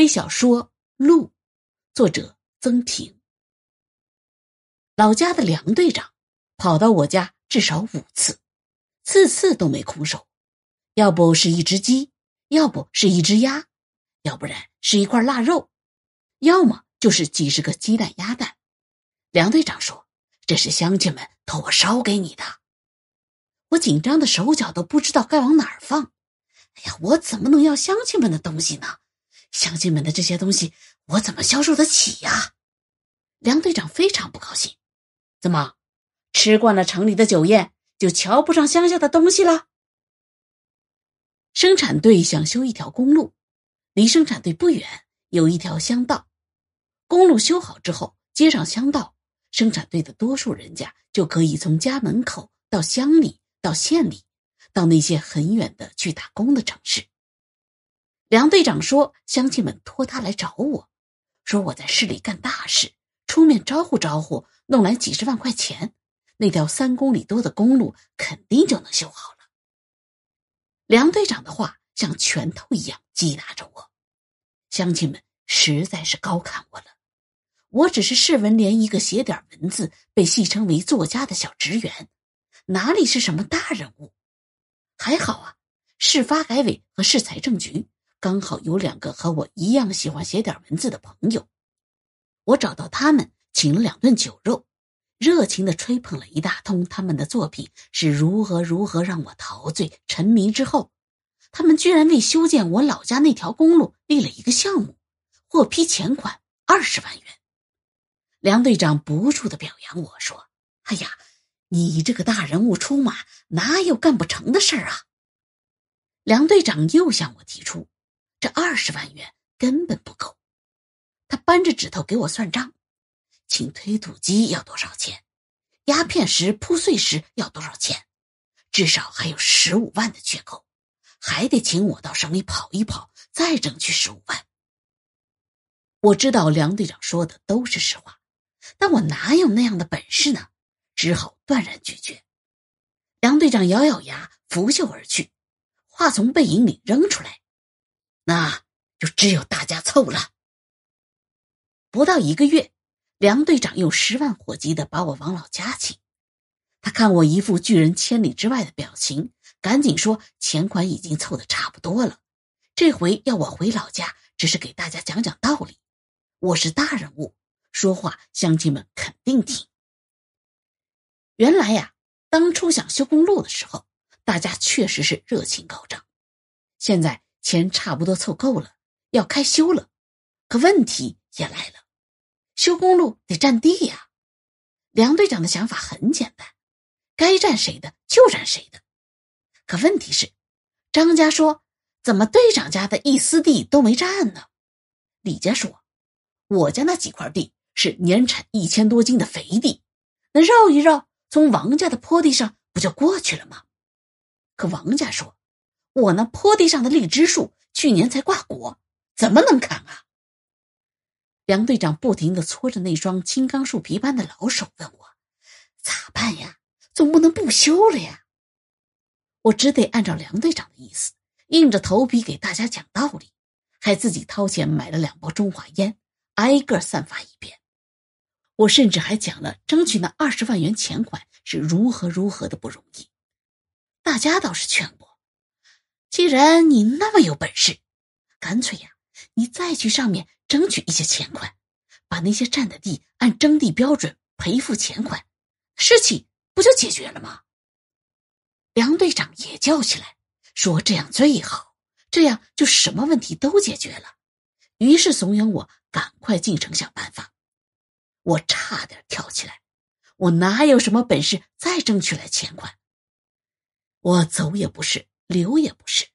微小说《鹿》，作者曾平。老家的梁队长跑到我家至少五次，次次都没空手，要不是一只鸡，要不是一只鸭，要不然是一块腊肉，要么就是几十个鸡蛋鸭蛋。梁队长说：“这是乡亲们托我捎给你的。”我紧张的手脚都不知道该往哪儿放。哎呀，我怎么能要乡亲们的东西呢？乡亲们的这些东西，我怎么销售得起呀？梁队长非常不高兴。怎么，吃惯了城里的酒宴，就瞧不上乡下的东西了？生产队想修一条公路，离生产队不远有一条乡道。公路修好之后，接上乡道，生产队的多数人家就可以从家门口到乡里，到县里，到那些很远的去打工的城市。梁队长说：“乡亲们托他来找我，说我在市里干大事，出面招呼招呼，弄来几十万块钱，那条三公里多的公路肯定就能修好了。”梁队长的话像拳头一样击打着我，乡亲们实在是高看我了。我只是市文联一个写点文字、被戏称为作家的小职员，哪里是什么大人物？还好啊，市发改委和市财政局。刚好有两个和我一样喜欢写点文字的朋友，我找到他们，请了两顿酒肉，热情的吹捧了一大通他们的作品是如何如何让我陶醉沉迷。之后，他们居然为修建我老家那条公路立了一个项目，获批钱款二十万元。梁队长不住的表扬我说：“哎呀，你这个大人物出马，哪有干不成的事儿啊？”梁队长又向我提出。这二十万元根本不够，他扳着指头给我算账，请推土机要多少钱，压片石铺碎石要多少钱，至少还有十五万的缺口，还得请我到省里跑一跑，再争取十五万。我知道梁队长说的都是实话，但我哪有那样的本事呢？只好断然拒绝。梁队长咬咬牙，拂袖而去，话从背影里扔出来。那就只有大家凑了。不到一个月，梁队长用十万火急的把我往老家请。他看我一副拒人千里之外的表情，赶紧说钱款已经凑的差不多了，这回要我回老家，只是给大家讲讲道理。我是大人物，说话乡亲们肯定听。原来呀，当初想修公路的时候，大家确实是热情高涨。现在。钱差不多凑够了，要开修了，可问题也来了，修公路得占地呀。梁队长的想法很简单，该占谁的就占谁的。可问题是，张家说怎么队长家的一丝地都没占呢？李家说，我家那几块地是年产一千多斤的肥地，那绕一绕，从王家的坡地上不就过去了吗？可王家说。我那坡地上的荔枝树去年才挂果，怎么能砍啊？梁队长不停的搓着那双青钢树皮般的老手，问我咋办呀？总不能不修了呀！我只得按照梁队长的意思，硬着头皮给大家讲道理，还自己掏钱买了两包中华烟，挨个散发一遍。我甚至还讲了争取那二十万元钱款是如何如何的不容易。大家倒是劝我。既然你那么有本事，干脆呀，你再去上面争取一些钱款，把那些占的地按征地标准赔付钱款，事情不就解决了吗？梁队长也叫起来，说这样最好，这样就什么问题都解决了。于是怂恿我赶快进城想办法。我差点跳起来，我哪有什么本事再争取来钱款？我走也不是。留也不是，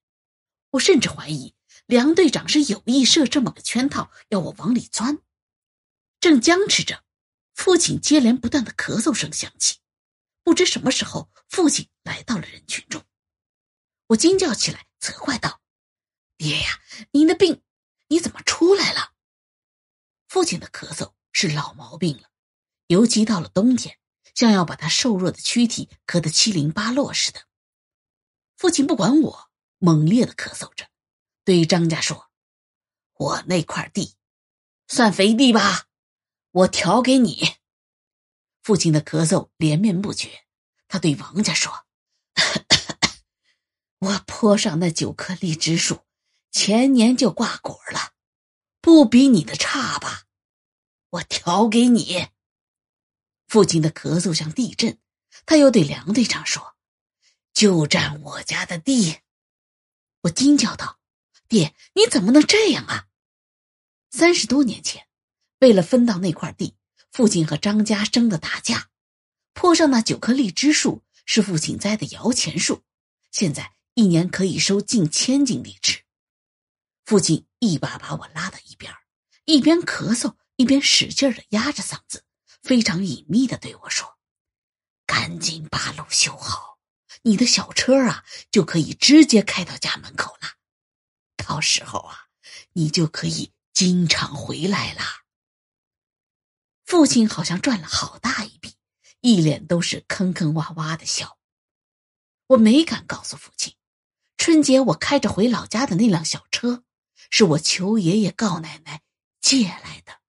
我甚至怀疑梁队长是有意设这么个圈套，要我往里钻。正僵持着，父亲接连不断的咳嗽声响起，不知什么时候，父亲来到了人群中。我惊叫起来，责怪道：“爹呀，您的病，你怎么出来了？”父亲的咳嗽是老毛病了，尤其到了冬天，像要把他瘦弱的躯体咳得七零八落似的。父亲不管我，猛烈的咳嗽着，对张家说：“我那块地算肥地吧，我调给你。父亲的咳嗽连绵不绝，他对王家说：“ 我坡上那九棵荔枝树，前年就挂果了，不比你的差吧？我调给你。”父亲的咳嗽像地震，他又对梁队长说：“就占我家的地。”我惊叫道：“爹，你怎么能这样啊？”三十多年前，为了分到那块地，父亲和张家争的打架。坡上那九棵荔枝树是父亲栽的摇钱树，现在一年可以收近千斤荔枝。父亲一把把我拉到一边，一边咳嗽一边使劲的压着嗓子，非常隐秘的对我说：“赶紧把路修好。”你的小车啊，就可以直接开到家门口了。到时候啊，你就可以经常回来了。父亲好像赚了好大一笔，一脸都是坑坑洼洼的笑。我没敢告诉父亲，春节我开着回老家的那辆小车，是我求爷爷告奶奶借来的。